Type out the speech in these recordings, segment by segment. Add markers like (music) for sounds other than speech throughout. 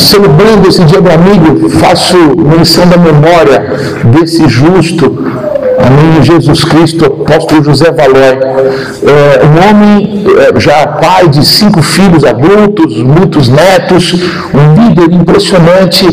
Celebrando esse dia do amigo, faço menção da memória desse justo, Amém. Jesus Cristo, apóstolo José Valói, é, um homem é, já pai de cinco filhos adultos, muitos netos, um líder impressionante,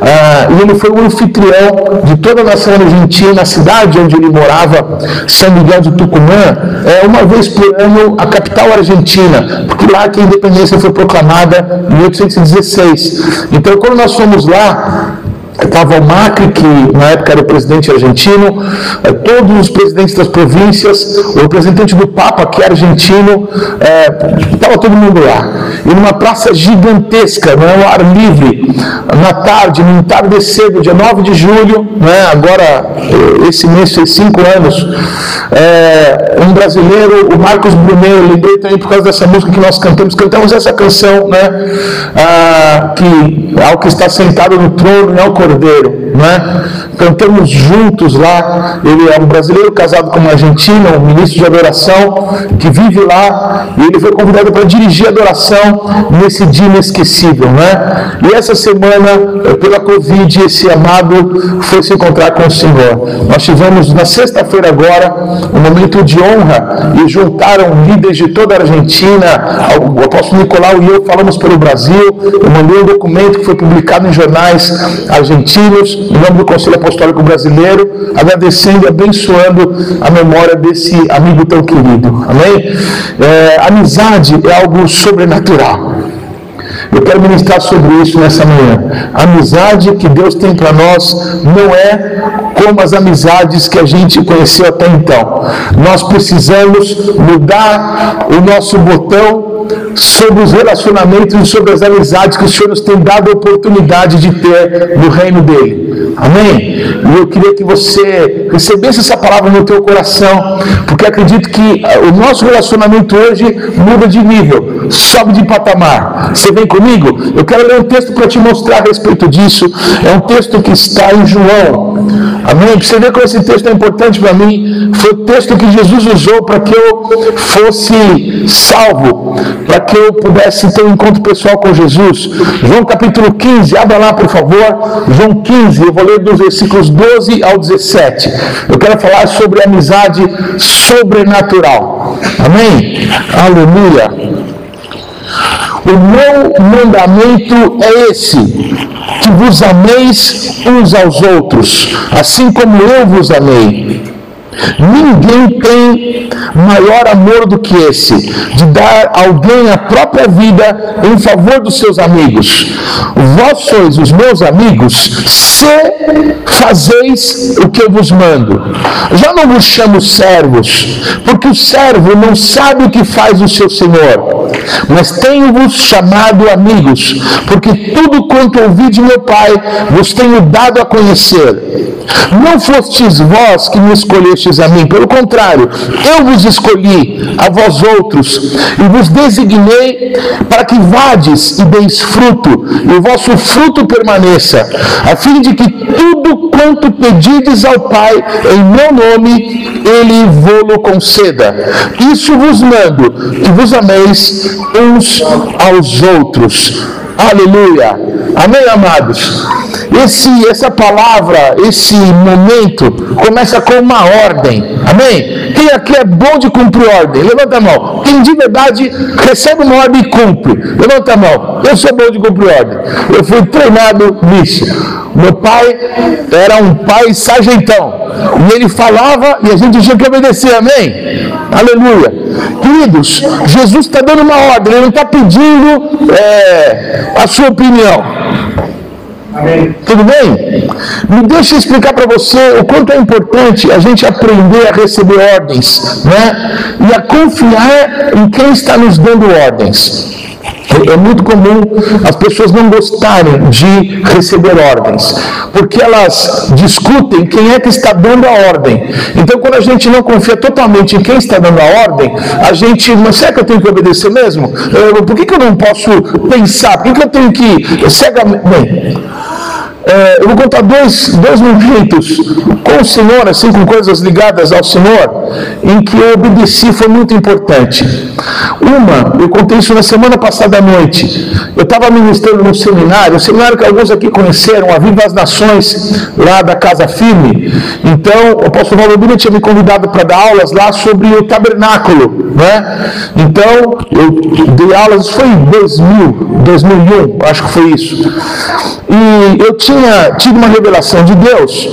ah, e ele foi o anfitrião de toda a nação argentina, a cidade onde ele morava, São Miguel do Tucumã, é uma vez por ano a capital argentina, porque lá que a independência foi proclamada em 1816. Então, quando nós fomos lá, estava o Macri, que na época era o presidente argentino, eh, todos os presidentes das províncias, o representante do Papa, que é argentino, estava eh, todo mundo lá. E numa praça gigantesca, né, ao ar livre, na tarde, no entardecer do dia 9 de julho, né, agora eh, esse mês fez cinco anos, é, um brasileiro, o Marcos Brunet, lembrei também por causa dessa música que nós cantamos, cantamos essa canção, né, ah, que ao que está sentado no trono e ao cordeiro, né? Cantamos juntos lá. Ele é um brasileiro casado com uma argentina, um ministro de adoração que vive lá e ele foi convidado para dirigir a adoração nesse dia inesquecível, né? E essa semana, eh, pela Covid, esse amado foi se encontrar com o Senhor. Nós tivemos na sexta-feira agora um momento de honra e juntaram líderes de toda a Argentina, o apóstolo Nicolau e eu falamos pelo Brasil. Eu mandei um documento que foi publicado em jornais argentinos, em nome do Conselho Apostólico Brasileiro, agradecendo e abençoando a memória desse amigo tão querido. Amém? É, amizade é algo sobrenatural. Eu quero ministrar sobre isso nessa manhã. A amizade que Deus tem para nós não é como as amizades que a gente conheceu até então. Nós precisamos mudar o nosso botão sobre os relacionamentos e sobre as amizades que o Senhor nos tem dado a oportunidade de ter no reino dele. Amém? E eu queria que você recebesse essa palavra no teu coração, porque acredito que ah, o nosso relacionamento hoje muda de nível, sobe de patamar. Você vem comigo? Eu quero ler um texto para te mostrar a respeito disso. É um texto que está em João. Amém? Para você ver como esse texto é importante para mim. Foi o texto que Jesus usou para que eu fosse salvo, para que eu pudesse ter um encontro pessoal com Jesus. João capítulo 15, abra lá por favor. João 15, eu vou ler dos versículos 12 ao 17. Eu quero falar sobre amizade sobrenatural. Amém? Aleluia. O meu mandamento é esse: que vos ameis uns aos outros, assim como eu vos amei. Ninguém tem maior amor do que esse, de dar alguém a própria vida em favor dos seus amigos. Vós sois os meus amigos, se fazeis o que eu vos mando. Já não vos chamo servos, porque o servo não sabe o que faz o seu senhor, mas tenho-vos chamado amigos, porque tudo quanto ouvi de meu Pai vos tenho dado a conhecer. Não fostes vós que me escolhestes a mim, pelo contrário, eu vos escolhi a vós outros e vos designei para que vades e deis fruto, e o vosso fruto permaneça, a fim de que tudo quanto pedides ao Pai em meu nome, ele vô-lo conceda. Isso vos mando, que vos ameis uns aos outros. Aleluia. Amém, amados? Esse, essa palavra, esse momento, começa com uma ordem. Amém? Quem aqui é bom de cumprir ordem? Levanta a mão. Quem de verdade recebe uma ordem e cumpre? Levanta a mão. Eu sou bom de cumprir ordem. Eu fui treinado nisso. Meu pai era um pai sargentão. E ele falava e a gente tinha que obedecer. Amém? Aleluia. Queridos, Jesus está dando uma ordem, ele não está pedindo é, a sua opinião. Amém. Tudo bem? Me deixa explicar para você o quanto é importante a gente aprender a receber ordens, né? E a confiar em quem está nos dando ordens. É muito comum as pessoas não gostarem de receber ordens, porque elas discutem quem é que está dando a ordem. Então, quando a gente não confia totalmente em quem está dando a ordem, a gente, mas será que eu tenho que obedecer mesmo? Por que, que eu não posso pensar? Por que, que eu tenho que cegamente. Bem, É, eu vou contar dois, dois momentos com o Senhor, assim, com coisas ligadas ao Senhor, em que eu obedeci, foi muito importante. Uma, eu contei isso na semana passada à noite. Eu estava ministrando num seminário, um seminário que alguns aqui conheceram, a Viva as Nações, lá da Casa Firme. Então, o apóstolo Valdomiro tinha me convidado para dar aulas lá sobre o tabernáculo, né? Então, eu dei aulas, foi em 2000, 2001, acho que foi isso. E eu tinha tido uma revelação de Deus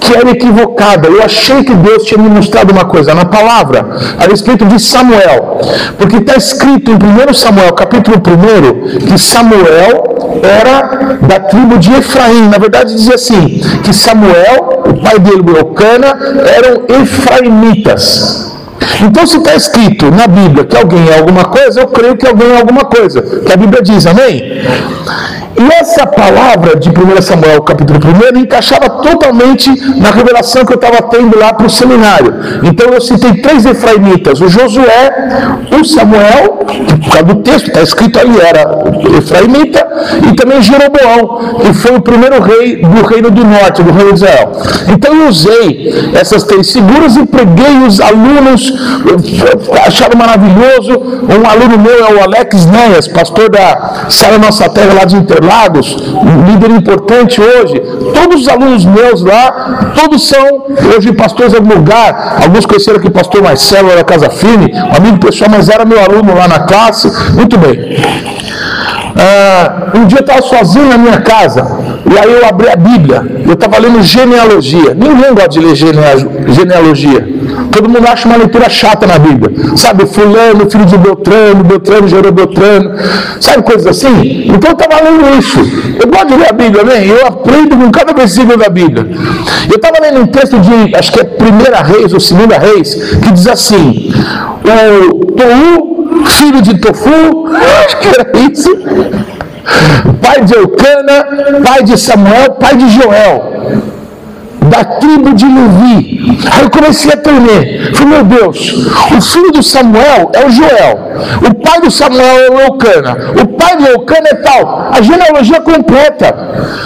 que era equivocada. Eu achei que Deus tinha me mostrado uma coisa na palavra a respeito de Samuel. Porque está escrito em 1 Samuel, capítulo 1, que Samuel era da tribo de Efraim. Na verdade, dizia assim: que Samuel, o pai dele, Eucana, eram efraimitas. Então, se está escrito na Bíblia que alguém é alguma coisa, eu creio que alguém é alguma coisa. Que a Bíblia diz, amém? E essa palavra de 1 Samuel, capítulo 1, encaixava totalmente na revelação que eu estava tendo lá para o seminário. Então eu citei três efraimitas: o Josué, o Samuel, por causa do texto está escrito ali, era efraimita, e também Jeroboão, que foi o primeiro rei do reino do norte, do reino de Israel. Então eu usei essas três figuras e preguei os alunos, acharam maravilhoso. Um aluno meu é o Alex Neias, pastor da Sala Nossa Terra lá de Interlagos Interlagos, um líder importante hoje. Todos os alunos meus lá, todos são hoje pastores em lugar. Alguns conheceram aqui o pastor Marcelo da Casa Firme, um amigo pessoal, mas era meu aluno lá na classe. Muito bem. Ah, um dia eu estava sozinho na minha casa, e aí eu abri a Bíblia, eu estava lendo genealogia. Ninguém gosta de ler genealogia. Todo mundo acha uma leitura chata na Bíblia. Sabe, fulano, filho de Beltrano, Beltrano gerou Beltrano. Sabe, coisas assim? Então eu estava lendo isso. Eu gosto de ler a Bíblia, né? Eu aprendo com cada versículo da Bíblia. Eu estava lendo um texto de, acho que é Primeira Reis ou Segunda Reis, que diz assim: o Tou, filho de Tofu, acho que era isso. Pai de Eucana, pai de Samuel, pai de Joel da tribo de Levi. Aí eu comecei a tremer. Falei, meu Deus, o filho do Samuel é o Joel. O pai do Samuel é o Eucana. O pai de Eucana é tal. A genealogia completa.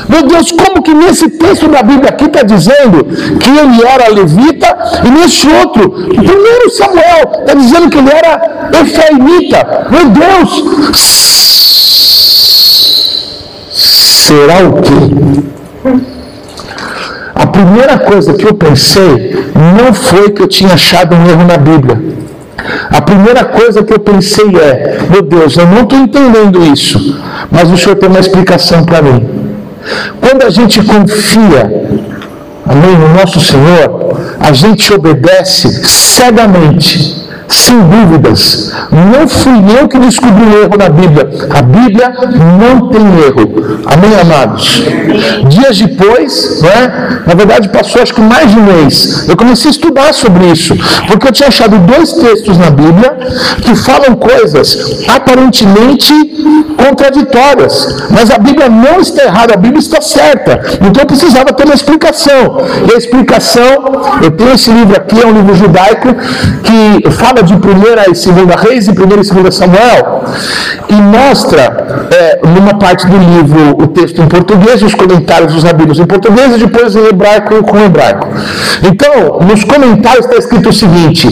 Meu Deus, como que nesse texto da Bíblia aqui está dizendo que ele era levita e nesse outro, primeiro Samuel, está dizendo que ele era efraimita. Meu Deus, será o quê? A primeira coisa que eu pensei não foi que eu tinha achado um erro na Bíblia. A primeira coisa que eu pensei é: meu Deus, eu não estou entendendo isso, mas o Senhor tem uma explicação para mim. Quando a gente confia, amém, no nosso Senhor, a gente obedece cegamente sem dúvidas. Não fui eu que descobri o erro na Bíblia. A Bíblia não tem erro. Amém, amados? Dias depois, né, na verdade passou acho que mais de um mês, eu comecei a estudar sobre isso, porque eu tinha achado dois textos na Bíblia que falam coisas aparentemente contraditórias, mas a Bíblia não está errada, a Bíblia está certa. Então eu precisava ter uma explicação. E a explicação, eu tenho esse livro aqui, é um livro judaico que fala de 1 e 2 Reis e 1 e 2 Samuel e mostra é, numa parte do livro o texto em português, os comentários dos rabinos em português e depois em hebraico com hebraico. Então, nos comentários está escrito o seguinte: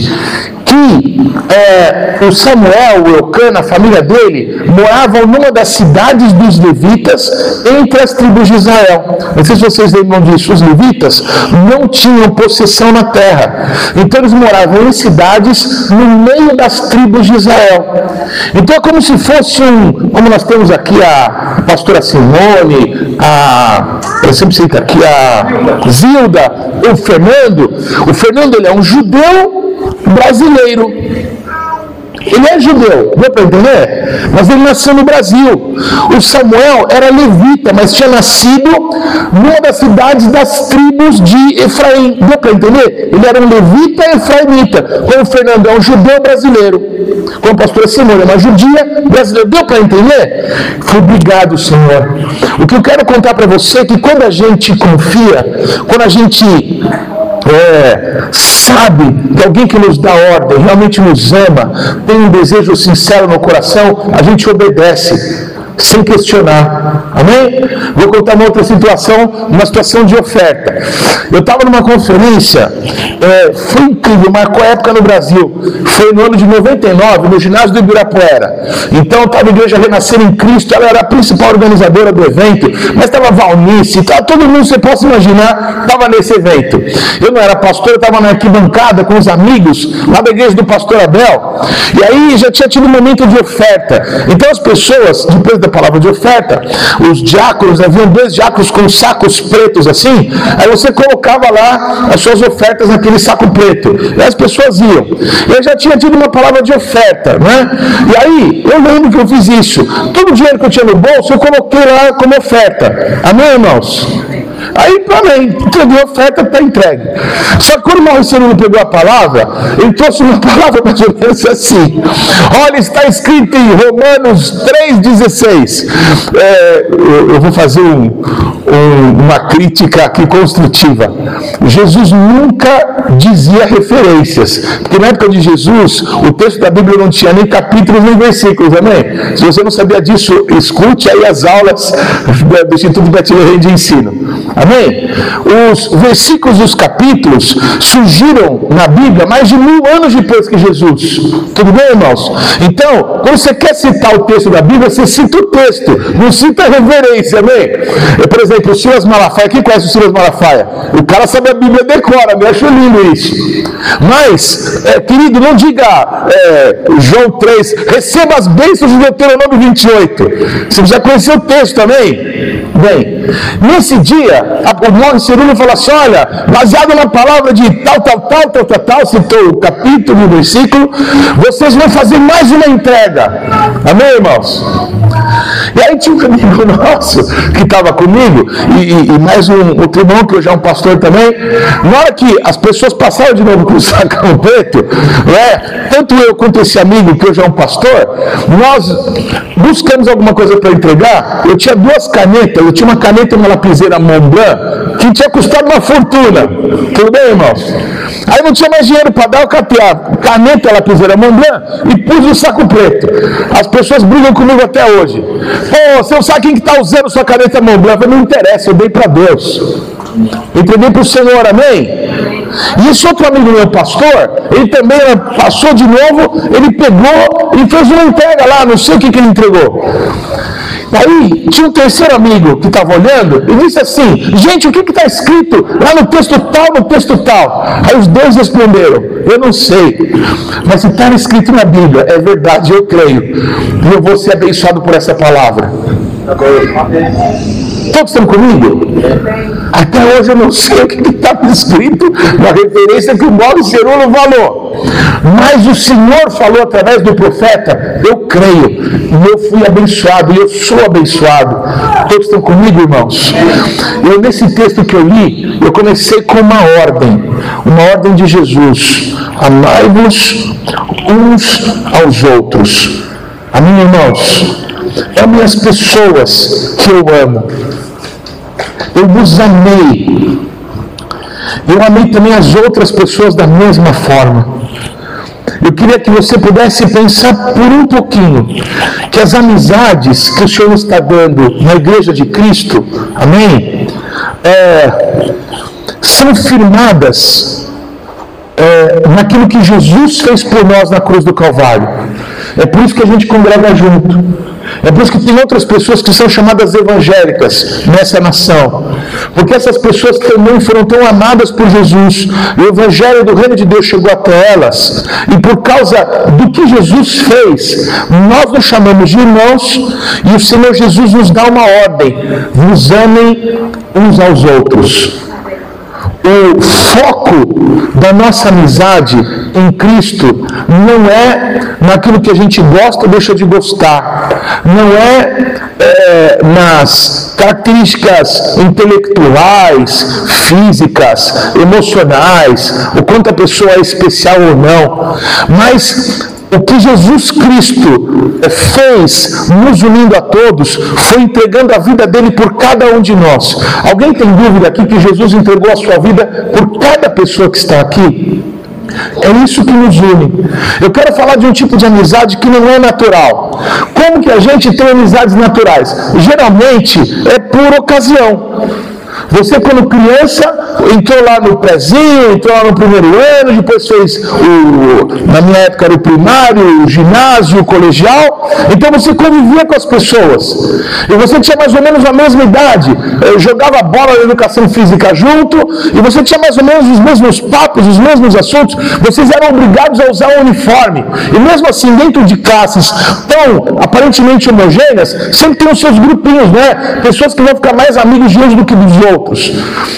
que é, o Samuel, o Eucana, a família dele, moravam numa das cidades dos levitas entre as tribos de Israel. Não sei se vocês lembram disso, os levitas não tinham possessão na terra. Então eles moravam em cidades no meio das tribos de Israel. Então é como se fosse um, como nós temos aqui a pastora Simone, a, eu sempre cito aqui a Zilda, o Fernando. O Fernando ele é um judeu brasileiro. Ele é judeu, deu para entender? Mas ele nasceu no Brasil. O Samuel era levita, mas tinha nascido numa das cidades das tribos de Efraim. Deu para entender? Ele era um levita efraimita. Como o Fernando é um judeu brasileiro. Como a pastora Simone é uma judia brasileira. Deu para entender? Obrigado, Senhor. O que eu quero contar para você é que quando a gente confia, quando a gente é, sabe que alguém que nos dá ordem, realmente nos ama, tem um desejo sincero no coração, a gente obedece. Sem questionar. Amém? Vou contar uma outra situação, uma situação de oferta. Eu estava numa conferência, é, foi incrível, marcou a época no Brasil. Foi no ano de 99, no ginásio do Ibirapuera. Então estava a Igreja Renascer em Cristo, ela era a principal organizadora do evento, mas estava Valnice, estava todo mundo, você possa imaginar, estava nesse evento. Eu não era pastor, eu estava na arquibancada com os amigos lá da igreja do pastor Abel. E aí já tinha tido um momento de oferta. Então as pessoas, depois da palavra de oferta, os diáconos, haviam dois diáconos com sacos pretos assim, aí você colocava lá as suas ofertas naquele saco preto. E as pessoas iam. Eu já tinha tido uma palavra de oferta, né? E aí, eu lembro que eu fiz isso. Todo o dinheiro que eu tinha no bolso, eu coloquei lá como oferta. Amém, irmãos? Aí, também, entregou a oferta, está entregue. Só que quando o Mauricio pegou a palavra, ele trouxe uma (laughs) palavra mais ou menos assim. Olha, está escrito em Romanos 3,16. É, eu vou fazer um, um, uma crítica aqui construtiva. Jesus nunca dizia referências, porque na época de Jesus, o texto da Bíblia não tinha nem capítulos nem versículos, amém? Se você não sabia disso, escute aí as aulas do Instituto Betilho de Ensino. Amém? Os versículos dos capítulos surgiram na Bíblia mais de mil anos depois que Jesus. Tudo bem, irmãos? Então, quando você quer citar o texto da Bíblia, você cita o texto, não cita a reverência, amém? Eu, por exemplo, o Silas Malafaia, quem conhece o Silas Malafaia? O cara sabe a Bíblia decora, me acho lindo isso. Mas, é, querido, não diga é, João 3, receba as bênçãos de Deuteronômio 28. Você já conheceu o texto também? Bem, nesse dia, o Morris Cerulo falou assim: olha, baseado na palavra de tal, tal, tal, tal, tal, tal, citou o capítulo o versículo, vocês vão fazer mais uma entrega. Amém, irmãos? E aí tinha um amigo (laughs) nosso que estava comigo, e, e, mais um outro irmão, que hoje é um pastor também. Na hora que as pessoas passaram de novo com o (laughs) sacão preto, né, tanto eu quanto esse amigo, que hoje é um pastor, nós buscamos alguma coisa para entregar. Eu tinha duas canetas, eu tinha uma caneta e uma lapiseira Montblanc, que tinha custado uma fortuna. Tudo bem, irmãos? Aí não tinha mais dinheiro para dar, eu catei a caneta, lapiseira Montblanc e pus no saco preto. As pessoas brigam comigo até hoje. Pô, não sabe quem está usando sua caneta Montblanc? Não interessa, eu dei para Deus. Entreguei para o Senhor, amém? E esse outro amigo meu, pastor, ele também passou de novo, ele pegou e fez uma entrega lá, não sei o que, que ele entregou. Aí tinha um terceiro amigo que estava olhando e disse assim: Gente, o que está escrito lá no texto tal, no texto tal? Aí os dois responderam: Eu não sei, mas se está escrito na Bíblia, é verdade, eu creio, e eu vou ser abençoado por essa palavra. Todos estão comigo? Até hoje eu não sei o que está escrito na referência que o Mauro Cerulo falou. Mas o Senhor falou através do profeta, eu creio, e eu fui abençoado, e eu sou abençoado. Todos estão comigo, irmãos? Eu, nesse texto que eu li, eu comecei com uma ordem, uma ordem de Jesus. Amai-vos uns aos outros. Amém, irmãos? Ame as pessoas que eu amo. Eu vos amei. Eu amei também as outras pessoas da mesma forma. Eu queria que você pudesse pensar por um pouquinho que as amizades que o Senhor está dando na igreja de Cristo, amém? É, são firmadas é, naquilo que Jesus fez por nós na cruz do Calvário. É por isso que a gente congrega junto. É por isso que tem outras pessoas que são chamadas evangélicas nessa nação. Porque essas pessoas também foram tão amadas por Jesus. O evangelho do reino de Deus chegou até elas. E por causa do que Jesus fez, nós nos chamamos de irmãos e o Senhor Jesus nos dá uma ordem: vos amem uns aos outros o foco da nossa amizade em Cristo não é naquilo que a gente gosta ou deixa de gostar, não é, é nas características intelectuais, físicas, emocionais, o quanto a pessoa é especial ou não, mas o que Jesus Cristo fez, nos unindo a todos, foi entregando a vida dele por cada um de nós. Alguém tem dúvida aqui que Jesus entregou a sua vida por cada pessoa que está aqui? É isso que nos une. Eu quero falar de um tipo de amizade que não é natural. Como que a gente tem amizades naturais? Geralmente é por ocasião. Você, quando criança, entrou lá no prézinho, entrou lá no primeiro ano, depois fez o, na minha época era o primário, o ginásio, o colegial. Então você convivia com as pessoas. E você tinha mais ou menos a mesma idade. Eu jogava bola na educação física junto, e você tinha mais ou menos os mesmos papos, os mesmos assuntos. Vocês eram obrigados a usar o uniforme. E mesmo assim, dentro de classes tão aparentemente homogêneas, sempre tem os seus grupinhos, né? Pessoas que vão ficar mais amigos de uns do que dos outros.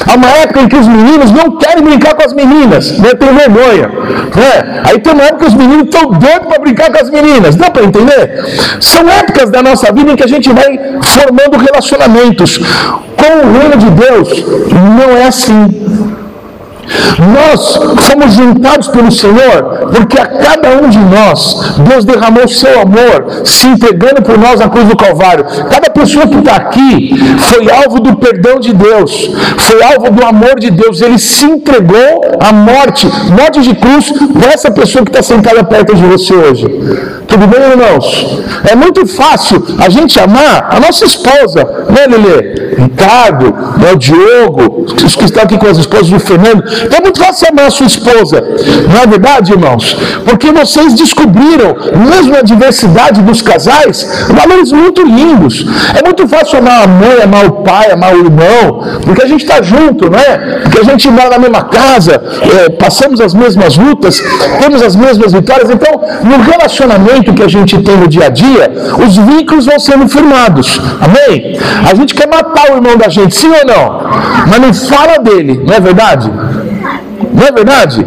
Há uma época em que os meninos não querem brincar com as meninas, né? tem vergonha. Né? Aí tem uma época que os meninos estão doidos para brincar com as meninas. Dá para entender? São épocas da nossa vida em que a gente vai formando relacionamentos. Com o reino de Deus, não é assim. Nós fomos juntados pelo Senhor, porque a cada um de nós, Deus derramou seu amor, se entregando por nós na cruz do Calvário. Cada pessoa que está aqui foi alvo do perdão de Deus, foi alvo do amor de Deus. Ele se entregou à morte, morte de cruz, para essa pessoa que está sentada perto de você hoje. Tudo bem, irmãos? É muito fácil a gente amar a nossa esposa, né, Lelê? Ricardo, né, o Diogo, os que estão aqui com as esposas do Fernando. É muito fácil amar a sua esposa, não é verdade, irmãos? Porque vocês descobriram, mesmo na diversidade dos casais, valores muito lindos. É muito fácil amar a mãe, amar o pai, amar o irmão, porque a gente está junto, né? Porque a gente mora na mesma casa, é, passamos as mesmas lutas, temos as mesmas vitórias. Então, no relacionamento que a gente tem no dia a dia, os vínculos vão sendo firmados. Amém? A gente quer matar o irmão da gente, sim ou não? Mas não fala dele, não é verdade? Não é verdade?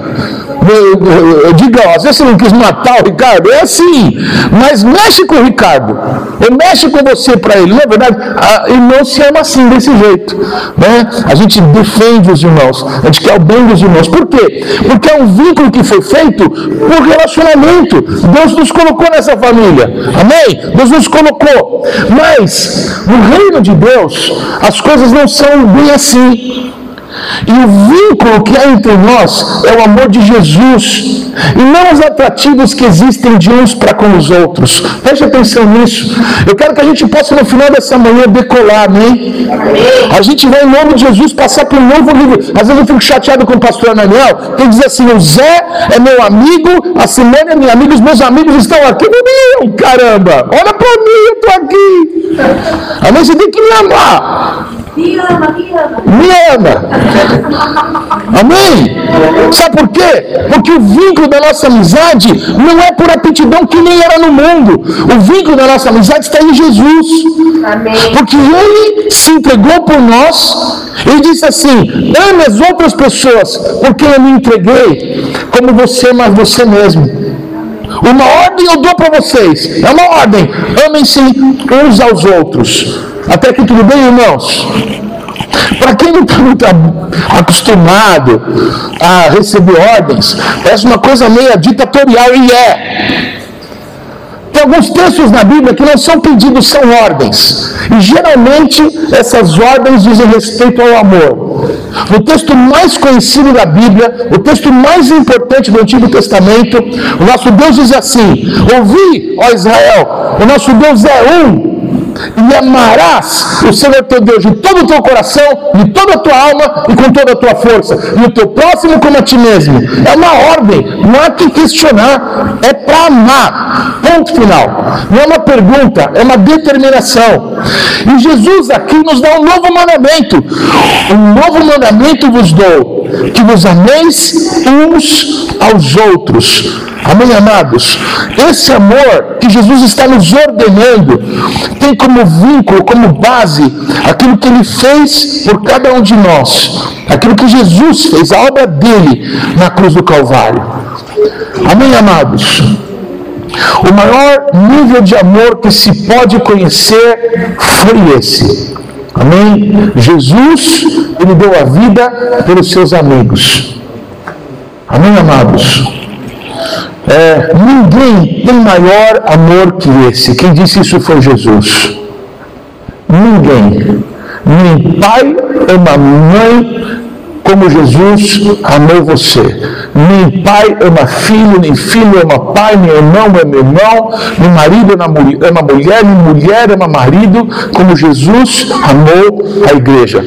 Eu, digo, às vezes você não quis matar o Ricardo, é assim, mas mexe com o Ricardo, ou mexe com você para ele, não é verdade? A irmão se ama assim, desse jeito, né? A gente defende os irmãos, a gente quer o bem dos irmãos, por quê? Porque é um vínculo que foi feito por relacionamento, Deus nos colocou nessa família, amém? Deus nos colocou, mas no reino de Deus, as coisas não são bem assim, e o vínculo que há entre nós é o amor de Jesus, e não os atrativos que existem de uns para com os outros. Preste atenção nisso. Eu quero que a gente possa, no final dessa manhã, decolar, amém? A gente vai, em nome de Jesus, passar por um novo nível. Às vezes eu fico chateado com o pastor Daniel, que diz assim: o Zé é meu amigo, a Simone é minha amiga, os meus amigos estão aqui meu, caramba! Olha para mim, eu estou aqui. Amém? Você tem que me amar. Me ama, me ama. Me ama. Amém? Sabe por quê? Porque o vínculo da nossa amizade não é por aptidão que nem era no mundo. O vínculo da nossa amizade está em Jesus. Amém. Porque Ele se entregou por nós. Ele disse assim: ame as outras pessoas, porque eu me entreguei como você, mas você mesmo. Uma ordem eu dou para vocês. É uma ordem. Amem-se uns aos outros. Até aqui tudo bem, irmãos? Para quem não está muito acostumado a receber ordens, parece uma coisa meio ditatorial e é. Alguns textos na Bíblia que não são pedidos, são ordens. E geralmente essas ordens dizem respeito ao amor. No texto mais conhecido da Bíblia, o texto mais importante do Antigo Testamento, o nosso Deus diz assim: Ouvi, ó Israel, o nosso Deus é um e amarás o Senhor teu Deus de todo o teu coração, de toda a tua alma e com toda a tua força, e o teu próximo como a ti mesmo. É uma ordem, não há que questionar, é para amar. Ponto final. Não é uma pergunta, é uma determinação. E Jesus aqui nos dá um novo mandamento. Um novo mandamento vos dou, que vos ameis uns aos outros. Amém, amados? Esse amor que Jesus está nos ordenando tem como vínculo, como base, aquilo que ele fez por cada um de nós, aquilo que Jesus fez, a obra dele na cruz do Calvário. Amém, amados? O maior nível de amor que se pode conhecer foi esse. Amém? Jesus, ele deu a vida pelos seus amigos. Amém, amados? É, ninguém tem maior amor que esse. Quem disse isso foi Jesus. Ninguém. Nem pai ama mãe como Jesus amou você. Nem pai ama filho, nem filho ama pai, nem irmão ama irmão, nem marido ama mulher, nem mulher ama marido, como Jesus amou a igreja.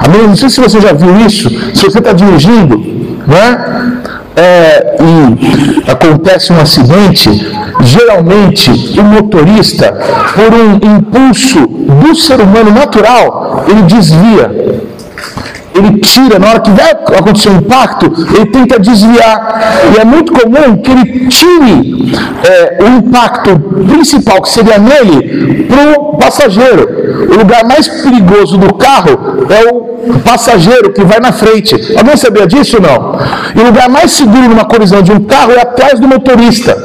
Amém? Não sei se você já viu isso, se você está dirigindo, né? É, e acontece um acidente, geralmente o motorista, por um impulso do ser humano natural, ele desvia ele tira, na hora que vai acontecer um impacto, ele tenta desviar. E é muito comum que ele tire é, o impacto principal, que seria nele, para o passageiro. O lugar mais perigoso do carro é o passageiro que vai na frente. Alguém sabia disso ou não? E o lugar mais seguro numa colisão de um carro é atrás do motorista.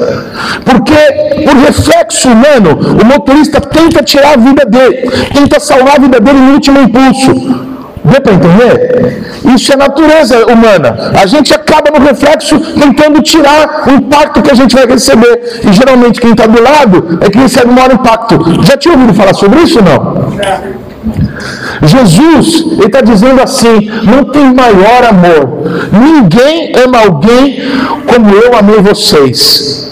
Porque, por reflexo humano, o motorista tenta tirar a vida dele, tenta salvar a vida dele no último impulso. Deu para entender? Isso é natureza humana. A gente acaba no reflexo tentando tirar o impacto que a gente vai receber. E geralmente quem está do lado é que recebe o maior impacto. Já tinha ouvido falar sobre isso ou não? Jesus, ele está dizendo assim: não tem maior amor. Ninguém ama alguém como eu amei vocês.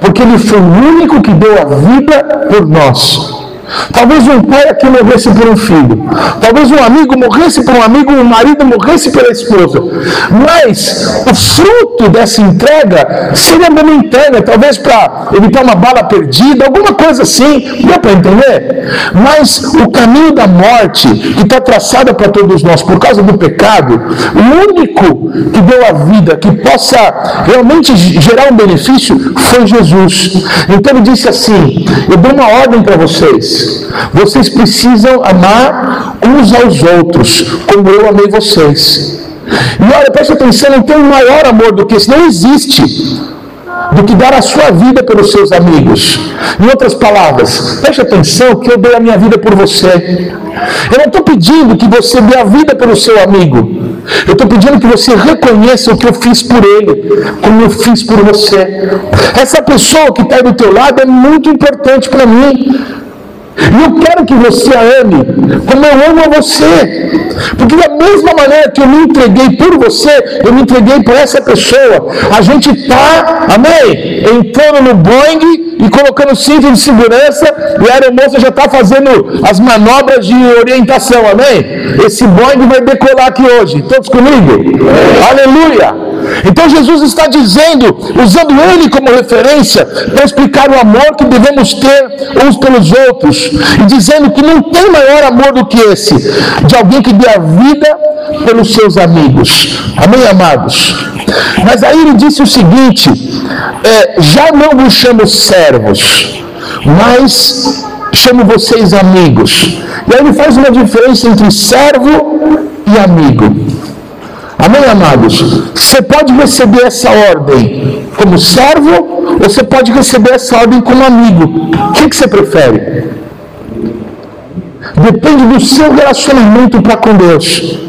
Porque ele foi o único que deu a vida por nós. Talvez um pai aqui morresse por um filho. Talvez um amigo morresse por um amigo, um marido morresse pela esposa. Mas o fruto dessa entrega seria uma entrega, talvez para evitar uma bala perdida, alguma coisa assim. Deu para entender? Mas o caminho da morte que está traçada para todos nós por causa do pecado, o único que deu a vida que possa realmente gerar um benefício foi Jesus. Então ele disse assim: Eu dou uma ordem para vocês. Vocês precisam amar uns aos outros, como eu amei vocês. E olha, preste atenção, não tem um maior amor do que esse, não existe do que dar a sua vida pelos seus amigos. Em outras palavras, preste atenção que eu dei a minha vida por você. Eu não estou pedindo que você dê a vida pelo seu amigo. Eu estou pedindo que você reconheça o que eu fiz por ele, como eu fiz por você. Essa pessoa que está do teu lado é muito importante para mim. E eu quero que você a ame como eu amo a você. Porque da mesma maneira que eu me entreguei por você, eu me entreguei por essa pessoa. A gente está, amém? Entrando no Boeing e colocando cinto de segurança e a aeromoça já está fazendo as manobras de orientação, amém? Esse Boeing vai decolar aqui hoje. Todos comigo? Aleluia! Então Jesus está dizendo, usando ele como referência, para explicar o amor que devemos ter uns pelos outros, e dizendo que não tem maior amor do que esse, de alguém que dê a vida pelos seus amigos. Amém, amados? Mas aí ele disse o seguinte: é, já não vos chamo servos, mas chamo vocês amigos. E aí ele faz uma diferença entre servo e amigo. Amém, amados? Você pode receber essa ordem como servo, ou você pode receber essa ordem como amigo. O que, que você prefere? Depende do seu relacionamento para com Deus.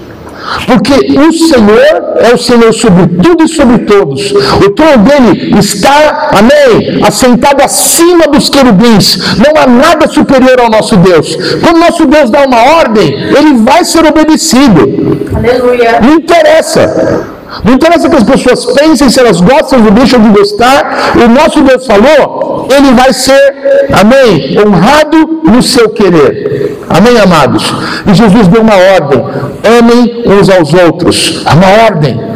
Porque o Senhor é o Senhor sobre tudo e sobre todos. O trono dele está, amém, assentado acima dos querubins. Não há nada superior ao nosso Deus. Quando nosso Deus dá uma ordem, ele vai ser obedecido. Aleluia. Não interessa. Não interessa que as pessoas pensem se elas gostam ou deixam de gostar, o nosso Deus falou, ele vai ser, amém, honrado no seu querer. Amém, amados? E Jesus deu uma ordem: amem uns aos outros. É uma ordem.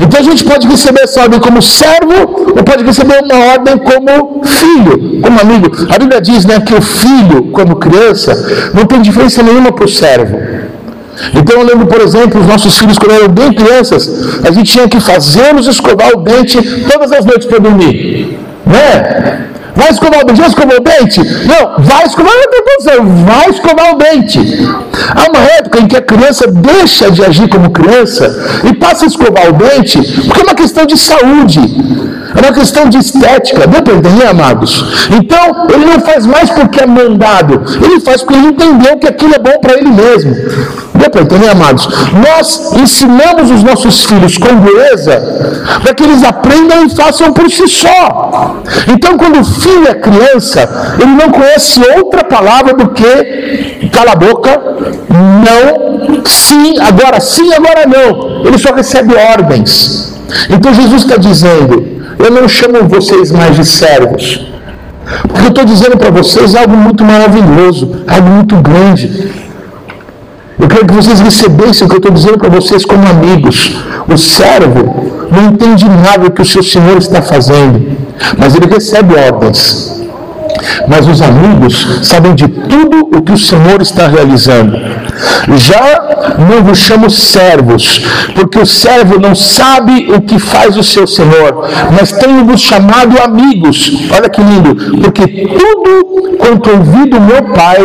Então a gente pode receber essa ordem como servo ou pode receber uma ordem como filho, como amigo. A Bíblia diz né, que o filho, como criança, não tem diferença nenhuma para o servo. Então eu lembro, por exemplo, os nossos filhos, quando eram bem crianças, a gente tinha que fazê-los escovar o dente todas as noites para dormir. Né? Vai escovar o dente, vai escovar o dente? Não, vai escovar, não vai escovar o dente. Há uma época em que a criança deixa de agir como criança e passa a escovar o dente, porque é uma questão de saúde. É uma questão de estética, deu para entender, amados? Então, ele não faz mais porque é mandado, ele faz porque ele entendeu que aquilo é bom para ele mesmo. Deu para entender, amados? Nós ensinamos os nossos filhos com dureza para que eles aprendam e façam por si só. Então, quando o filho é criança, ele não conhece outra palavra do que cala a boca, não, sim, agora sim, agora não. Ele só recebe ordens. Então Jesus está dizendo: Eu não chamo vocês mais de servos, porque eu estou dizendo para vocês algo muito maravilhoso, algo muito grande. Eu quero que vocês recebessem o que eu estou dizendo para vocês como amigos. O servo não entende nada do que o seu senhor está fazendo, mas ele recebe ordens. Mas os amigos sabem de tudo o que o Senhor está realizando. Já não vos chamo servos, porque o servo não sabe o que faz o seu Senhor, mas tenho-vos chamado amigos. Olha que lindo, porque tudo quanto ouvi do meu Pai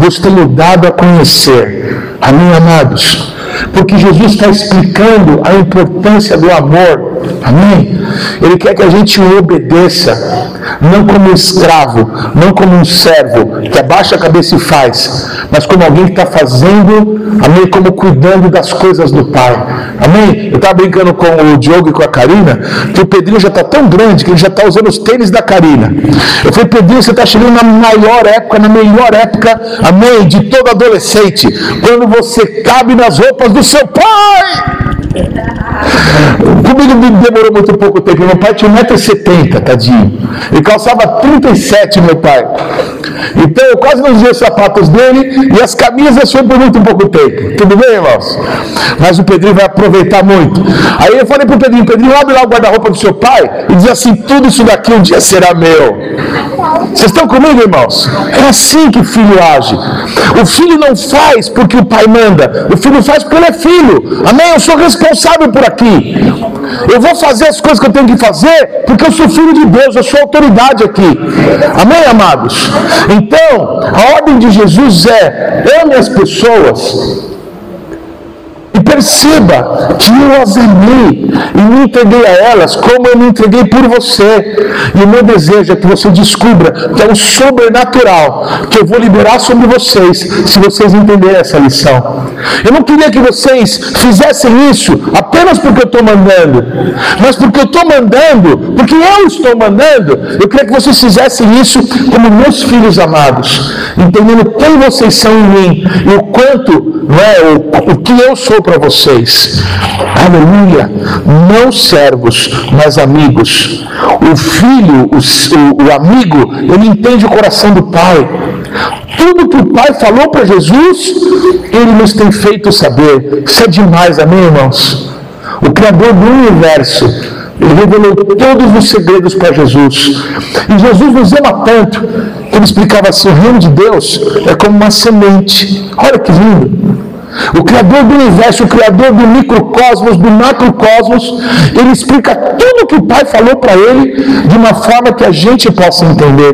vos tenho dado a conhecer. Amém, amados? Porque Jesus está explicando a importância do amor. Amém? Ele quer que a gente obedeça não como escravo, não como um servo que abaixa a cabeça e faz, mas como alguém que está fazendo, amém, como cuidando das coisas do Pai. Amém? Eu estava brincando com o Diogo e com a Karina, que o Pedrinho já está tão grande que ele já está usando os tênis da Karina. Eu falei, Pedrinho, você está chegando na maior época, na melhor época, amém, de todo adolescente, quando você cabe nas roupas do seu pai. Comigo demorou muito pouco tempo. Meu pai tinha 1,70m, tadinho. Ele calçava 37, meu pai. Então eu quase não usei os sapatos dele e as camisas foi por muito pouco tempo. Tudo bem, irmãos? Mas o Pedrinho vai aproveitar muito. Aí eu falei para o Pedrinho: Pedrinho, abre lá o guarda-roupa do seu pai e diz assim: tudo isso daqui um dia será meu. Vocês estão comigo, irmãos? É assim que o filho age. O filho não faz porque o pai manda, o filho faz porque ele é filho. Amém? Eu sou responsável por aqui. Eu vou fazer as coisas que eu tenho que fazer porque eu sou filho de Deus, eu sou autoridade aqui. Amém, amados? Então, a ordem de Jesus é: ame as pessoas perceba que eu as amei e me entreguei a elas como eu me entreguei por você. E o meu desejo é que você descubra que é o sobrenatural que eu vou liberar sobre vocês se vocês entenderem essa lição. Eu não queria que vocês fizessem isso apenas porque eu estou mandando, mas porque eu estou mandando, porque eu estou mandando, eu queria que vocês fizessem isso como meus filhos amados, entendendo quem vocês são em mim e o quanto, não é, o, o que eu sou para vocês. Aleluia! Não servos, mas amigos. O filho, o, o amigo, ele entende o coração do pai. Tudo que o pai falou para Jesus, ele nos tem feito saber. Isso é demais, amém, irmãos? O Criador do universo, ele revelou todos os segredos para Jesus. E Jesus nos ama tanto, que ele explicava assim: o reino de Deus é como uma semente. Olha que lindo. O Criador do universo, o Criador do microcosmos, do macrocosmos, ele explica tudo que o Pai falou para ele de uma forma que a gente possa entender.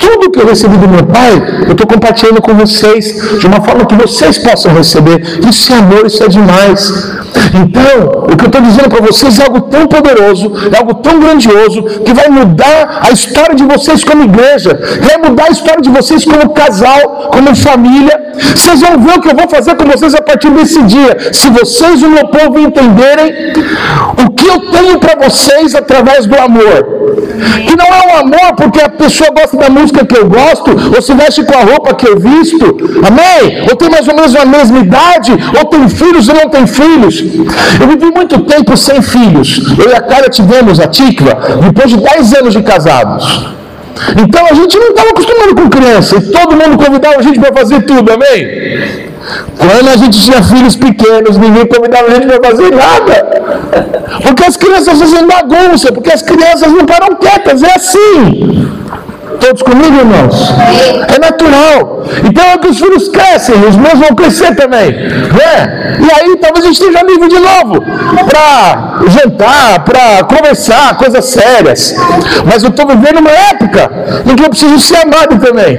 Tudo que eu recebi do meu Pai, eu estou compartilhando com vocês de uma forma que vocês possam receber. Isso é amor, isso é demais. Então, o que eu estou dizendo para vocês é algo tão poderoso, é algo tão grandioso, que vai mudar a história de vocês como igreja, vai mudar a história de vocês como casal, como família. Vocês vão ver o que eu vou fazer com vocês a partir desse dia. Se vocês, o meu povo, entenderem o que eu tenho para vocês através do amor. Que não é um amor porque a pessoa gosta da música que eu gosto, ou se veste com a roupa que eu visto, amém? Ou tem mais ou menos a mesma idade, ou tem filhos ou não tem filhos. Eu vivi muito tempo sem filhos. Eu e a Cara tivemos a Tikva depois de 10 anos de casados. Então a gente não estava acostumado com criança, e todo mundo convidava a gente para fazer tudo, amém? Quando a gente tinha filhos pequenos, ninguém convidava a gente para fazer nada. Porque as crianças fazem bagunça, porque as crianças não param quietas, é assim. Todos comigo, irmãos? É natural. Então é que os filhos crescem, os meus vão crescer também. Né? E aí talvez a gente esteja livre de novo para jantar, para conversar, coisas sérias. Mas eu estou vivendo uma época em que eu preciso ser amado também.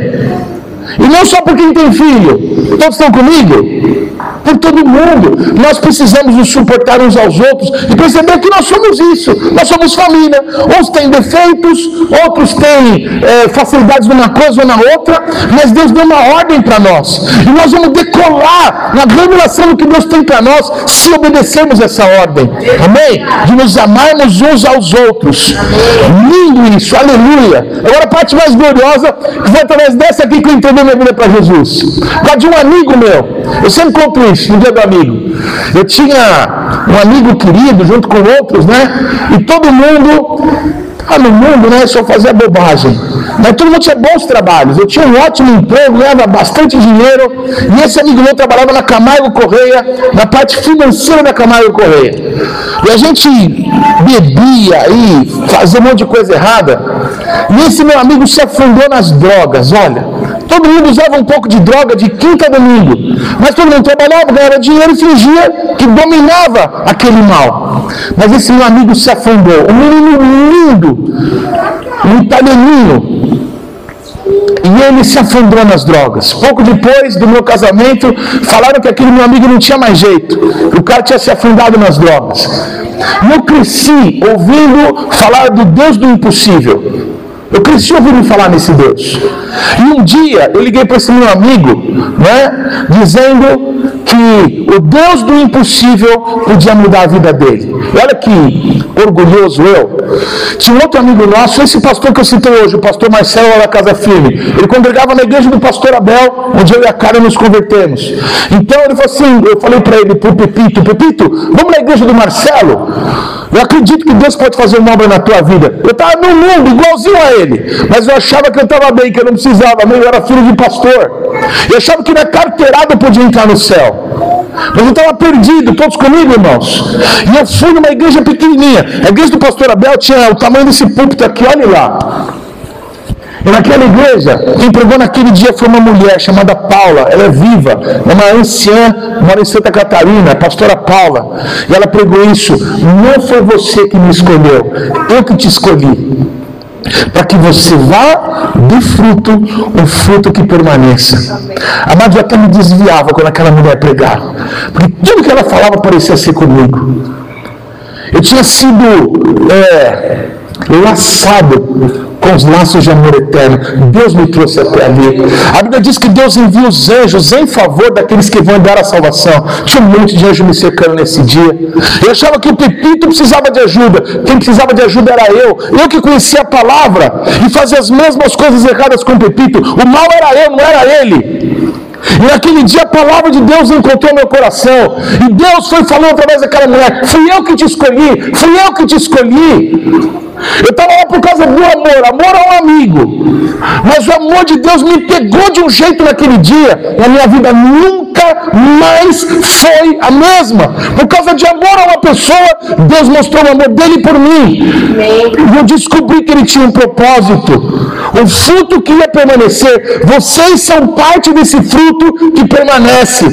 E não só por quem tem filho. Todos estão comigo? por todo mundo. Nós precisamos nos suportar uns aos outros e perceber que nós somos isso. Nós somos família. Uns têm defeitos, outros têm é, facilidades numa coisa ou na outra, mas Deus deu uma ordem para nós. E nós vamos decolar na revelação do que Deus tem para nós se obedecermos essa ordem. Amém? De nos amarmos uns aos outros. Lindo isso, aleluia. Agora a parte mais gloriosa, que foi através dessa aqui que eu entreguei minha vida para Jesus. Por de um amigo meu. Eu sempre conto isso no dia do amigo. Eu tinha um amigo querido junto com outros, né? E todo mundo ah, no mundo, né, só fazia bobagem. Mas todo mundo tinha bons trabalhos. Eu tinha um ótimo emprego, ganhava bastante dinheiro. E esse amigo meu trabalhava na Camargo Correia, na parte financeira da Camargo Correia. E a gente bebia e fazia um monte de coisa errada. E esse meu amigo se afundou nas drogas, olha. Todo mundo usava um pouco de droga de quinta a domingo. Mas todo mundo trabalhava, ganhava dinheiro e fingia que dominava aquele mal. Mas esse meu amigo se afundou. Um menino lindo, um italianinho. E ele se afundou nas drogas. Pouco depois do meu casamento, falaram que aquele meu amigo não tinha mais jeito. O cara tinha se afundado nas drogas. E eu cresci ouvindo falar do Deus do impossível. Eu cresci ouvindo falar nesse Deus. E um dia eu liguei para esse meu amigo, né, dizendo que o Deus do impossível podia mudar a vida dele. Olha que orgulhoso eu. Tinha um outro amigo nosso, esse pastor que eu citei hoje, o pastor Marcelo da Casa Firme. Ele congregava na igreja do pastor Abel, onde eu e a cara nos convertemos. Então ele falou assim: eu falei para ele, para o Pepito, Pepito, vamos na igreja do Marcelo. Eu acredito que Deus pode fazer uma obra na tua vida. Eu estava no mundo, igualzinho a ele. Mas eu achava que eu estava bem, que eu não precisava. Eu era filho de pastor. Eu achava que na carteirada eu podia entrar no céu. Mas eu estava perdido, todos comigo, irmãos. E eu fui numa igreja pequenininha. A igreja do pastor Abel tinha o tamanho desse púlpito aqui, olha lá. E naquela igreja, quem pregou naquele dia foi uma mulher chamada Paula. Ela é viva, é uma anciã, mora em Santa Catarina, a pastora Paula. E ela pregou isso. Não foi você que me escolheu, eu que te escolhi. Para que você vá de fruto, um fruto que permaneça. Amado, eu até me desviava quando aquela mulher pregava. Porque tudo que ela falava parecia ser comigo. Eu tinha sido é, laçado com os laços de amor eterno. Deus me trouxe até ali. A Bíblia diz que Deus envia os anjos em favor daqueles que vão dar a salvação. Tinha um monte de anjos me cercando nesse dia. Eu achava que o Pepito precisava de ajuda. Quem precisava de ajuda era eu. Eu que conhecia a palavra e fazia as mesmas coisas erradas com o Pepito. O mal era eu, não era ele. E naquele dia a palavra de Deus encontrou meu coração. E Deus foi falando através daquela mulher: Fui eu que te escolhi, fui eu que te escolhi. Eu estava lá por causa do amor. Amor é um amigo. Mas o amor de Deus me pegou de um jeito naquele dia. E a minha vida nunca mais foi a mesma. Por causa de amor a uma pessoa, Deus mostrou o amor dele por mim. E eu descobri que ele tinha um propósito. Um fruto que ia permanecer. Vocês são parte desse fruto que permanece.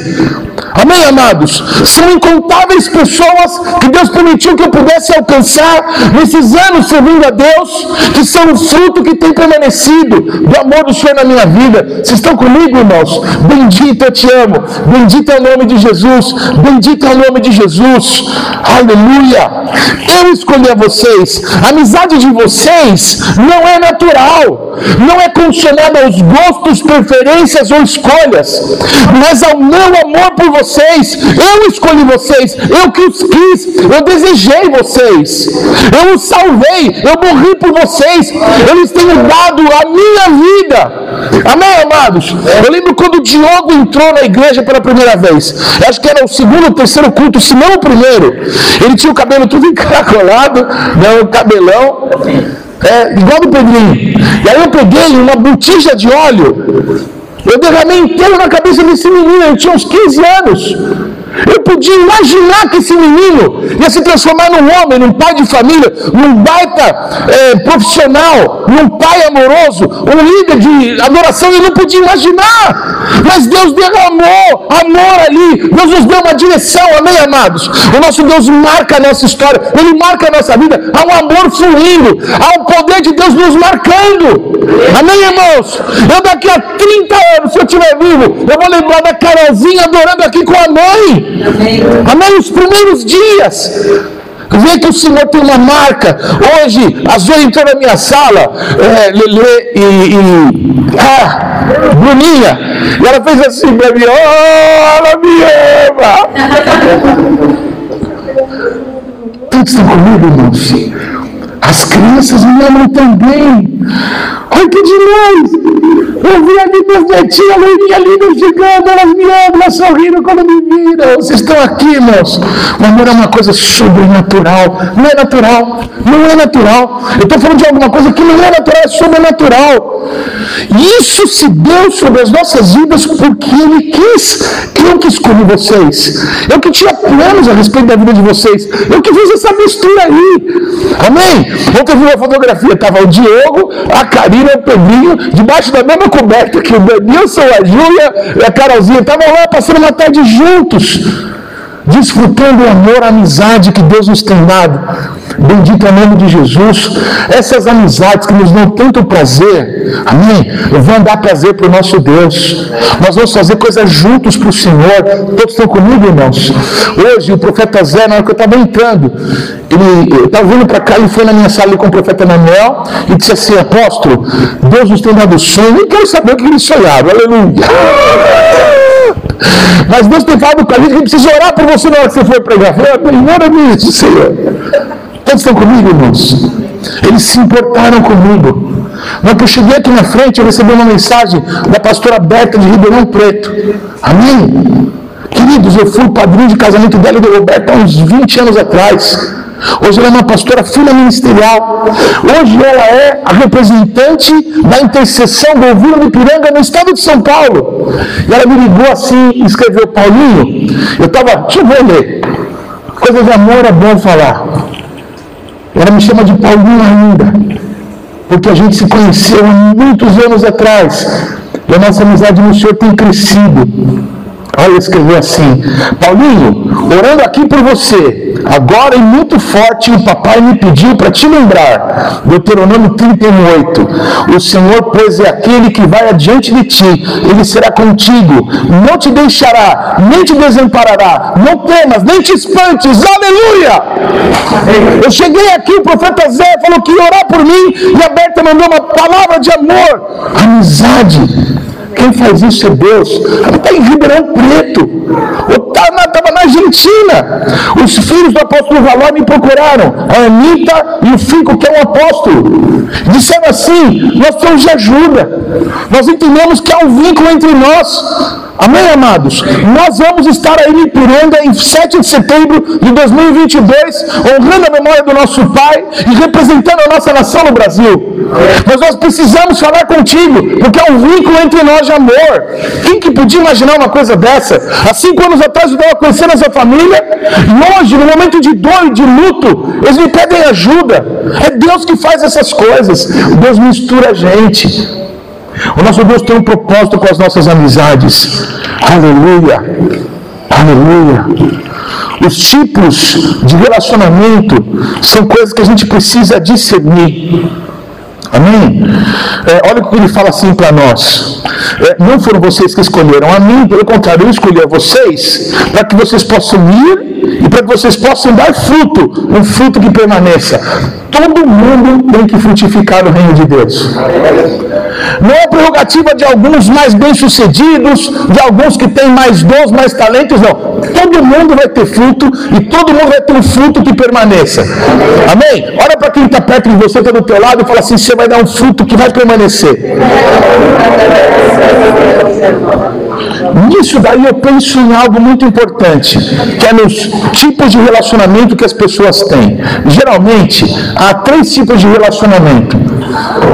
Amém, amados? São incontáveis pessoas que Deus permitiu que eu pudesse alcançar nesses anos servindo a Deus, que são o fruto que tem permanecido do amor do Senhor na minha vida. Vocês estão comigo, irmãos? Bendito eu te amo. Bendito é o nome de Jesus. Bendito é o nome de Jesus. Aleluia. Eu escolhi a vocês. A amizade de vocês não é natural, não é condicionada aos gostos, preferências ou escolhas, mas ao meu amor por vocês. Eu escolhi vocês, eu que os quis, eu desejei vocês, eu os salvei, eu morri por vocês, eles têm dado a minha vida. Amém, amados? Eu lembro quando Diogo entrou na igreja pela primeira vez, acho que era o segundo ou terceiro culto, se não o primeiro. Ele tinha o cabelo tudo (laughs) encaracolado, né, o cabelão. É, igual do Pedrinho. E aí eu peguei uma botija de óleo eu derramei inteiro na cabeça desse menino, ele tinha uns 15 anos. Eu podia imaginar que esse menino ia se transformar num homem, num pai de família, num baita é, profissional, num pai amoroso, um líder de adoração. Eu não podia imaginar. Mas Deus derramou amor ali. Deus nos deu uma direção, amém, amados? O nosso Deus marca a nossa história, Ele marca a nossa vida. Há um amor fluindo, há o poder de Deus nos marcando. Amém, irmãos? Eu daqui a 30 anos, se eu estiver vivo, eu vou lembrar da Carolzinha adorando aqui com a mãe. Amém? Os primeiros dias. Vê que o Senhor tem uma marca. Hoje, às vezes entrou na minha sala, é, Lelê e, e ah, Bruninha, e ela fez assim para mim, oh, ela me ama. (laughs) Todos estão comigo, irmãos? As crianças me amam também. Ai, que demais! Eu vi a loirinha linda chegando, elas me amam, elas sorriram quando me viram. Vocês estão aqui, irmãos. O amor é uma coisa sobrenatural. Não é natural. Não é natural. Eu estou falando de alguma coisa que não é natural, é sobrenatural. Isso se deu sobre as nossas vidas porque Ele quis. Eu que escolhi vocês. Eu que tinha planos a respeito da vida de vocês. Eu que fiz essa mistura aí. Amém? Ontem eu vi uma fotografia, estava o Diogo, a Karina, o Pedrinho, debaixo da mesma coberta que o Denilson, a Júlia e a Carolzinha. Estavam lá passando uma tarde juntos, desfrutando o amor, a amizade que Deus nos tem dado. Bendito é o nome de Jesus. Essas amizades que nos dão tanto prazer, amém? Vão dar prazer para o nosso Deus. Nós vamos fazer coisas juntos para o Senhor. Todos estão comigo, irmãos? Hoje, o profeta Zé, na hora que eu estava entrando, ele estava vindo para cá, ele foi na minha sala com o profeta Manuel e disse assim: Apóstolo, Deus nos tem dado sonho. Eu quero saber o que eles sonharam. Aleluia. Mas Deus tem falado com a gente que precisa orar por você na hora que você for pregar. Ora nisso, Senhor. Todos estão comigo, irmãos? Eles se importaram comigo. Na que eu cheguei aqui na frente, eu recebi uma mensagem da pastora Berta de Ribeirão Preto. Amém? Queridos, eu fui padrinho de casamento dela e do Roberto há uns 20 anos atrás. Hoje ela é uma pastora filha ministerial. Hoje ela é a representante da intercessão do Ouvido de Piranga no estado de São Paulo. E ela me ligou assim e escreveu, Paulinho, eu estava, eu ver ler. Coisa de amor é bom falar. Ela me chama de Paulinho ainda, porque a gente se conheceu há muitos anos atrás. E a nossa amizade no Senhor tem crescido. Olha, escreveu assim: Paulinho, orando aqui por você, agora e muito forte, o papai me pediu para te lembrar, Deuteronômio 38. O Senhor, pois, é aquele que vai adiante de ti, ele será contigo, não te deixará, nem te desamparará, não temas, nem te espantes, aleluia! Eu cheguei aqui, o profeta Zé falou que ia orar por mim, e a Berta mandou uma palavra de amor, amizade. Quem faz isso é Deus. Ela está em Ribeirão Preto. Estava na Argentina. Os filhos do apóstolo Valor me procuraram. A Anitta e o Fico, que é um apóstolo. Disseram assim: Nós precisamos de ajuda. Nós entendemos que há um vínculo entre nós. Amém, amados? Nós vamos estar aí em Ipiranga em 7 de setembro de 2022, honrando a memória do nosso Pai e representando a nossa nação no Brasil. Mas nós precisamos falar contigo, porque há um vínculo entre nós amor. Quem que podia imaginar uma coisa dessa? Há cinco anos atrás eu estava conhecendo essa família, e hoje, no momento de dor e de luto, eles me pedem ajuda. É Deus que faz essas coisas. Deus mistura a gente. O nosso Deus tem um propósito com as nossas amizades. Aleluia. Aleluia. Os tipos de relacionamento são coisas que a gente precisa discernir. Amém? É, olha o que ele fala assim para nós. É, não foram vocês que escolheram a mim, pelo contrário, eu escolhi a vocês para que vocês possam ir e para que vocês possam dar fruto, um fruto que permaneça. Todo mundo tem que frutificar no reino de Deus. Não é prerrogativa de alguns mais bem-sucedidos, de alguns que têm mais dons, mais talentos, não. Todo mundo vai ter fruto e todo mundo vai ter um fruto que permaneça. Amém? Olha para quem está perto de você, está do teu lado e fala assim: você vai dar um fruto que vai permanecer. Nisso daí eu penso em algo muito importante, que é nos tipos de relacionamento que as pessoas têm. Geralmente, há três tipos de relacionamento.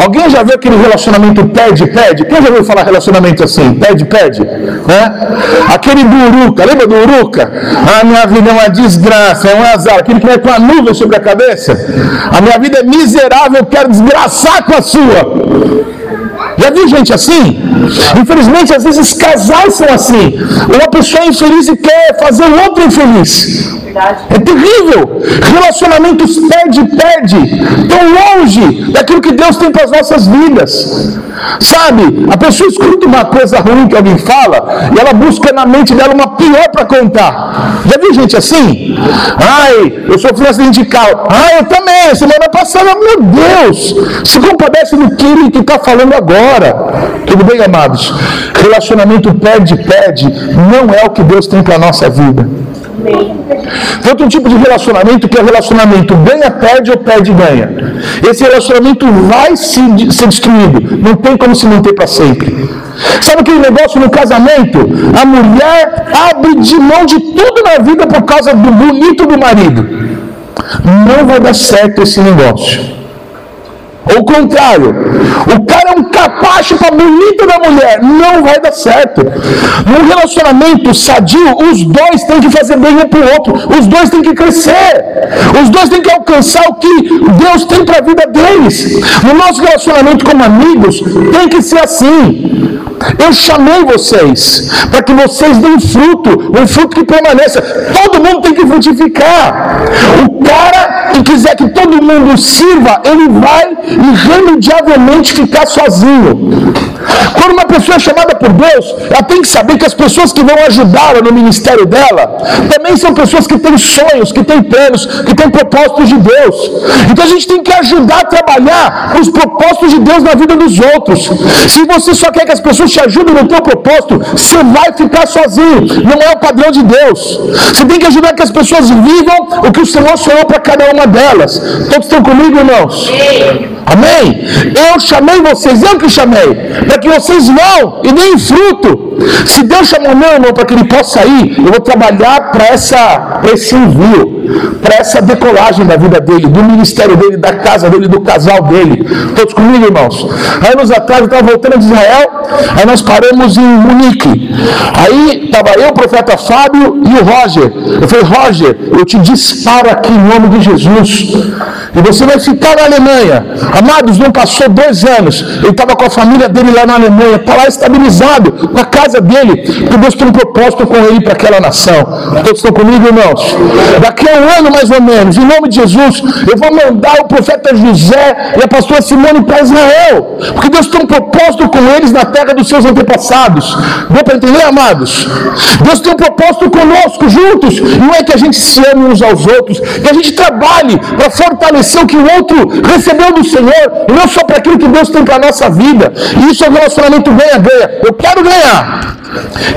Alguém já viu aquele relacionamento pede-pede? Quem já ouviu falar relacionamento assim? Pede-pede? Né? Aquele do Uruca, lembra do Uruca? A minha vida é uma desgraça, é um azar. Aquele que vai com a nuvem sobre a cabeça. A minha vida é miserável, quero desgraçar com a sua. Já viu gente assim? Infelizmente, às vezes casais são assim. Uma pessoa é infeliz e quer fazer o outro infeliz. É terrível. Relacionamentos perde, perde. Tão longe daquilo que Deus tem para as nossas vidas. Sabe? A pessoa escuta uma coisa ruim que alguém fala e ela busca na mente dela uma pior para contar. Já viu gente assim? Ai, eu sofri um acidente de carro. Ai, eu também. Semana passada, meu Deus. Se compadece do que que está falando agora. Tudo bem, amados? Relacionamento perde, perde. Não é o que Deus tem para a nossa vida. Tem outro tipo de relacionamento que é relacionamento ganha-perde ou perde-ganha. Esse relacionamento vai se, ser destruído. Não tem como se manter para sempre. Sabe aquele negócio no casamento? A mulher abre de mão de tudo na vida por causa do bonito do marido. Não vai dar certo esse negócio. Ou o contrário, o cara é um capacho para bonita da mulher, não vai dar certo. No relacionamento sadio, os dois têm que fazer bem um para o outro, os dois têm que crescer, os dois têm que alcançar o que Deus tem para a vida deles. No nosso relacionamento como amigos, tem que ser assim. Eu chamei vocês para que vocês deem fruto, um fruto que permaneça. Todo mundo tem que frutificar. O cara que quiser que todo mundo sirva, ele vai irremediavelmente ficar sozinho. Quando uma pessoa é chamada por Deus, ela tem que saber que as pessoas que vão ajudá-la no ministério dela também são pessoas que têm sonhos, que têm planos, que têm propósitos de Deus. Então a gente tem que ajudar a trabalhar os propósitos de Deus na vida dos outros. Se você só quer que as pessoas te ajudem no teu propósito, você vai ficar sozinho. Não é o padrão de Deus. Você tem que ajudar que as pessoas vivam o que o Senhor sonhou para cada uma delas. Todos estão comigo, irmãos? Amém? Eu chamei vocês, eu que chamei, para que vocês vão e deem fruto. Se Deus chamou meu irmão para que ele possa ir, eu vou trabalhar para esse envio, para essa decolagem da vida dele, do ministério dele, da casa dele, do casal dele. Todos comigo, irmãos? Anos atrás eu estava voltando de Israel, aí nós paramos em Munique. Aí estava eu, o profeta Fábio e o Roger. Eu falei, Roger, eu te disparo aqui em nome de Jesus. E você vai ficar na Alemanha. Amados, não passou dois anos. Ele estava com a família dele lá na Alemanha, está lá estabilizado, com a casa dele, porque Deus tem um propósito com ele para aquela nação. Todos estão comigo, irmãos? Daqui a um ano, mais ou menos, em nome de Jesus, eu vou mandar o profeta José e a pastora Simone para Israel, porque Deus tem um propósito com eles na terra dos seus antepassados. Deu para entender, amados? Deus tem um propósito conosco, juntos. Não é que a gente se ame uns aos outros, que a gente trabalhe para fortalecer o que o outro recebeu do Senhor, e não só para aquilo que Deus tem para a nossa vida. E isso é um relacionamento ganha-ganha. Eu quero ganhar.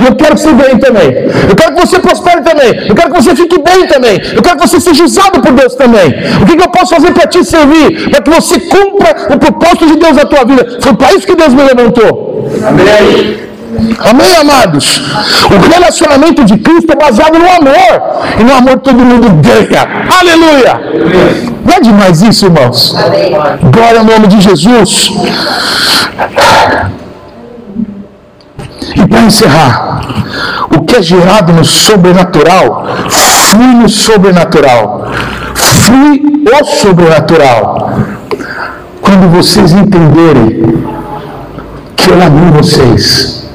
Eu quero que você ganhe também. Eu quero que você prospere também. Eu quero que você fique bem também. Eu quero que você seja usado por Deus também. O que, que eu posso fazer para te servir? Para que você cumpra o propósito de Deus na tua vida. Foi para isso que Deus me levantou. Amém. Amém, amados? O relacionamento de Cristo é baseado no amor. E no amor todo mundo ganha. Aleluia! Não é demais isso, irmãos? Glória ao nome de Jesus. E para encerrar, o que é gerado no sobrenatural, flui no sobrenatural. Flui o sobrenatural. Quando vocês entenderem que eu amo vocês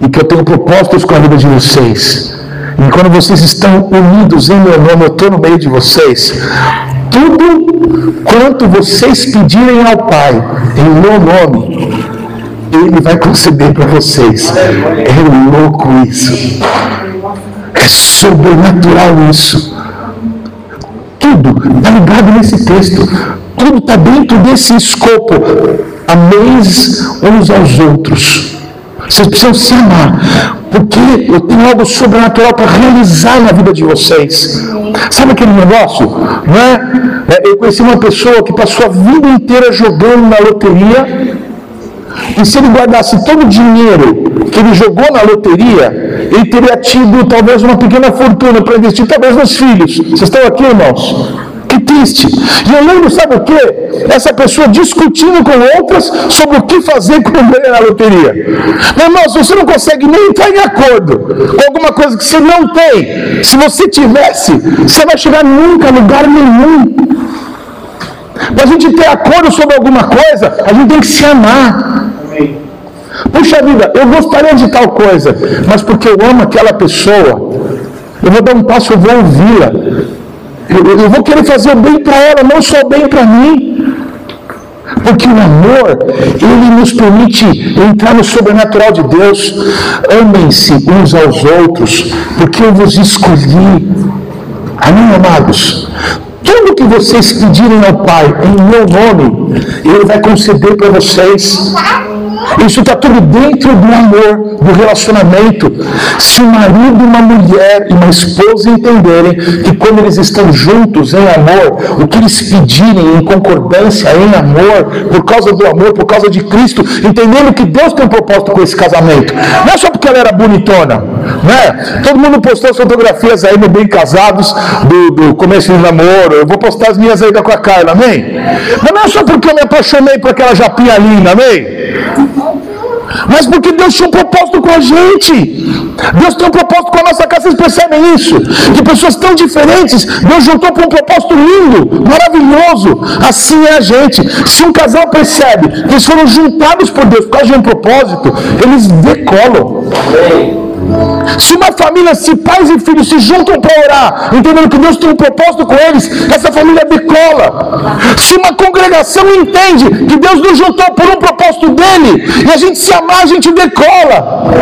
e que eu tenho propósitos com a vida de vocês. E quando vocês estão unidos em meu nome, eu estou no meio de vocês. Tudo quanto vocês pedirem ao Pai, em meu nome, Ele vai conceder para vocês. É louco isso. É sobrenatural isso. Tudo está ligado nesse texto. Tudo está dentro desse escopo. Ameis uns aos outros vocês precisam se amar, porque eu tenho algo sobrenatural para realizar na vida de vocês. Sabe aquele negócio? Não é? é? Eu conheci uma pessoa que passou a vida inteira jogando na loteria. E se ele guardasse todo o dinheiro que ele jogou na loteria, ele teria tido talvez uma pequena fortuna para investir, talvez nos filhos. Vocês estão aqui, irmãos? Triste. E eu lembro, sabe o que? Essa pessoa discutindo com outras sobre o que fazer quando ganha na loteria. Meu irmão, se você não consegue nem entrar em acordo com alguma coisa que você não tem, se você tivesse, você vai chegar nunca a lugar nenhum. Para a gente ter acordo sobre alguma coisa, a gente tem que se amar. Puxa vida, eu gostaria de tal coisa, mas porque eu amo aquela pessoa, eu vou dar um passo, eu vou ouvi-la. Eu, eu, vou querer fazer o bem para ela, não só o bem para mim. Porque o amor, ele nos permite entrar no sobrenatural de Deus. Amem-se uns aos outros, porque eu vos escolhi. Amém, amados? Tudo que vocês pedirem ao Pai em meu nome, Ele vai conceder para vocês. Isso está tudo dentro do amor, do relacionamento. Se o marido, uma mulher e uma esposa entenderem que quando eles estão juntos em amor, o que eles pedirem em concordância, em amor, por causa do amor, por causa de Cristo, entendendo que Deus tem um propósito com esse casamento. Não é só porque ela era bonitona, né? Todo mundo postou as fotografias aí no Bem Casados do, do começo do namoro. Eu vou postar as minhas ainda com a Carla, amém? Mas não é só porque eu me apaixonei por aquela japinha linda, amém? mas porque Deus tinha um propósito com a gente. Deus tem um propósito com a nossa casa, vocês percebem isso? De pessoas tão diferentes, Deus juntou para um propósito lindo, maravilhoso. Assim é a gente. Se um casal percebe que eles foram juntados por Deus por causa de um propósito, eles decolam. Se família, se pais e filhos se juntam para orar, entendendo que Deus tem um propósito com eles, essa família decola. Se uma congregação entende que Deus nos juntou por um propósito dele, e a gente se amar, a gente decola.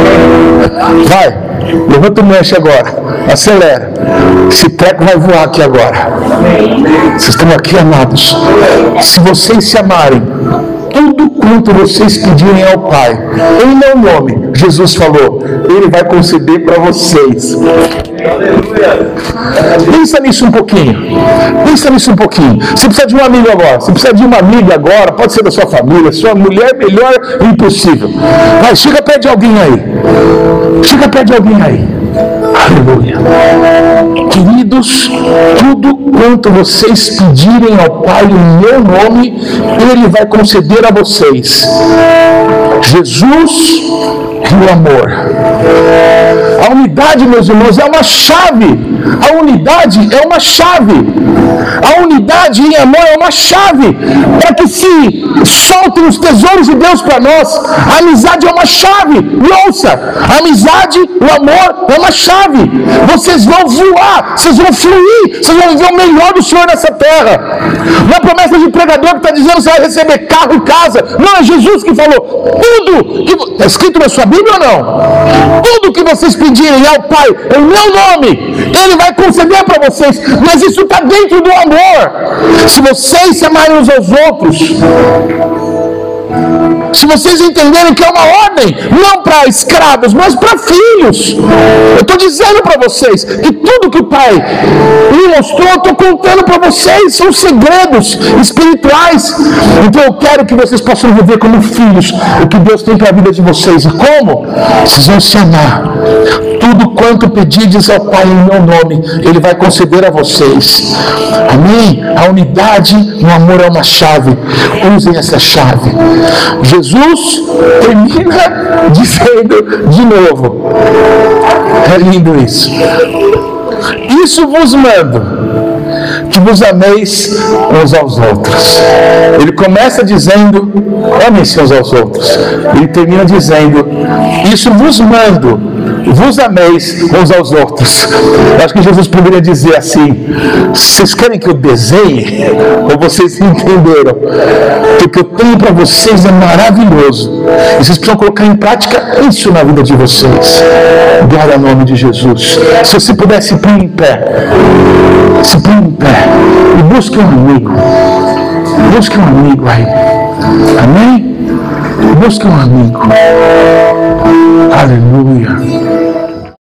Vai. Levanta o manche agora. Acelera. Esse treco vai voar aqui agora. Vocês estão aqui, amados. Se vocês se amarem, quanto vocês pedirem ao Pai, em meu nome, Jesus falou, Ele vai conceder para vocês. Pensa nisso um pouquinho. Pensa nisso um pouquinho. Você precisa de um amigo agora. Você precisa de uma amiga agora. Pode ser da sua família, sua mulher, melhor impossível. Vai, chega perto de alguém aí. Chega perto de alguém aí. Aleluia. Queridos, tudo quanto vocês pedirem ao Pai em meu nome, Ele vai conceder a vocês. Jesus e o amor. A unidade, meus irmãos, é uma chave. A unidade é uma chave. A unidade em amor é uma chave para que se soltem os tesouros de Deus para nós. A amizade é uma chave. E ouça, a amizade, o amor é uma chave. Vocês vão voar, vocês vão fluir, vocês vão viver o melhor do Senhor nessa terra. Não é promessa de pregador que está dizendo que você vai receber carro e casa. Não, é Jesus que falou. Tudo que está escrito na sua Bíblia ou não? Tudo que vocês pedirem ao Pai em meu nome, Ele vai conceder para vocês. Mas isso está dentro do amor. Se vocês se amarem uns aos outros, se vocês entenderem que é uma ordem, não para escravos, mas para filhos. Eu estou dizendo para vocês que tudo que o Pai me mostrou, eu estou contando para vocês, são segredos espirituais. Então eu quero que vocês possam viver como filhos o que Deus tem para a vida de vocês. E como? Vocês vão se amar. Tudo quanto pedirdes ao Pai em meu nome, Ele vai conceder a vocês. Amém? A unidade no amor é uma chave. Usem essa chave. Jesus termina (laughs) dizendo de novo. É lindo isso. Isso vos mando que vos ameis uns aos outros. Ele começa dizendo, amem-se uns aos outros. Ele termina dizendo, isso vos mando, vos ameis uns aos outros. Eu acho que Jesus poderia dizer assim: vocês querem que eu desenhe? Ou vocês entenderam? Que o que eu tenho para vocês é maravilhoso. E vocês precisam colocar em prática isso na vida de vocês. Glória ao nome de Jesus. Se você pudesse pôr em pé, se põe em pé e busque um amigo. Busque um amigo aí. Amém? Busque um amigo. Aleluia.